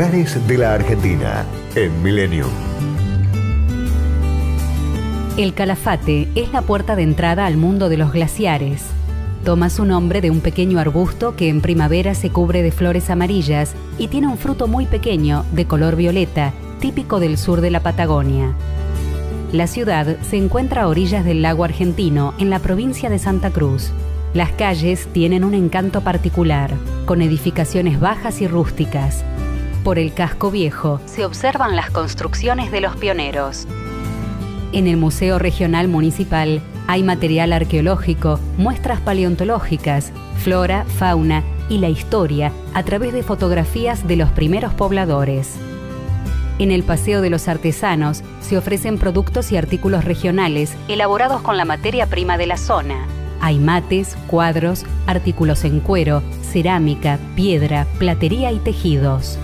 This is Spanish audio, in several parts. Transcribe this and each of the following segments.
De la Argentina en Millennium. El Calafate es la puerta de entrada al mundo de los glaciares. Toma su nombre de un pequeño arbusto que en primavera se cubre de flores amarillas y tiene un fruto muy pequeño de color violeta, típico del sur de la Patagonia. La ciudad se encuentra a orillas del lago argentino, en la provincia de Santa Cruz. Las calles tienen un encanto particular, con edificaciones bajas y rústicas. Por el casco viejo se observan las construcciones de los pioneros. En el Museo Regional Municipal hay material arqueológico, muestras paleontológicas, flora, fauna y la historia a través de fotografías de los primeros pobladores. En el Paseo de los Artesanos se ofrecen productos y artículos regionales elaborados con la materia prima de la zona. Hay mates, cuadros, artículos en cuero, cerámica, piedra, platería y tejidos.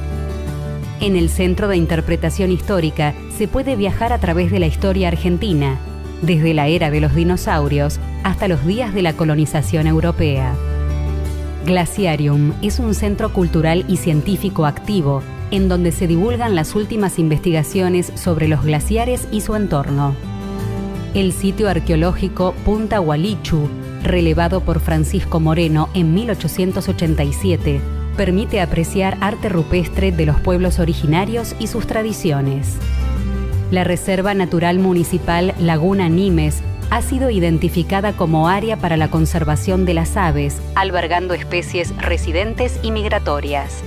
En el Centro de Interpretación Histórica se puede viajar a través de la historia argentina, desde la era de los dinosaurios hasta los días de la colonización europea. Glaciarium es un centro cultural y científico activo en donde se divulgan las últimas investigaciones sobre los glaciares y su entorno. El sitio arqueológico Punta Hualichu, relevado por Francisco Moreno en 1887, permite apreciar arte rupestre de los pueblos originarios y sus tradiciones. La Reserva Natural Municipal Laguna Nimes ha sido identificada como área para la conservación de las aves, albergando especies residentes y migratorias.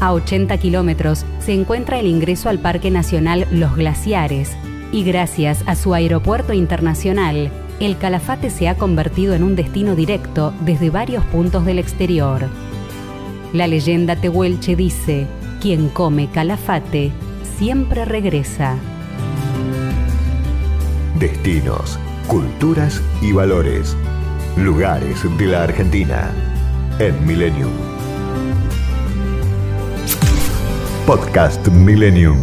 A 80 kilómetros se encuentra el ingreso al Parque Nacional Los Glaciares y gracias a su aeropuerto internacional, el Calafate se ha convertido en un destino directo desde varios puntos del exterior. La leyenda tehuelche dice, quien come Calafate siempre regresa. Destinos, culturas y valores. Lugares de la Argentina en Millennium. Podcast Millennium.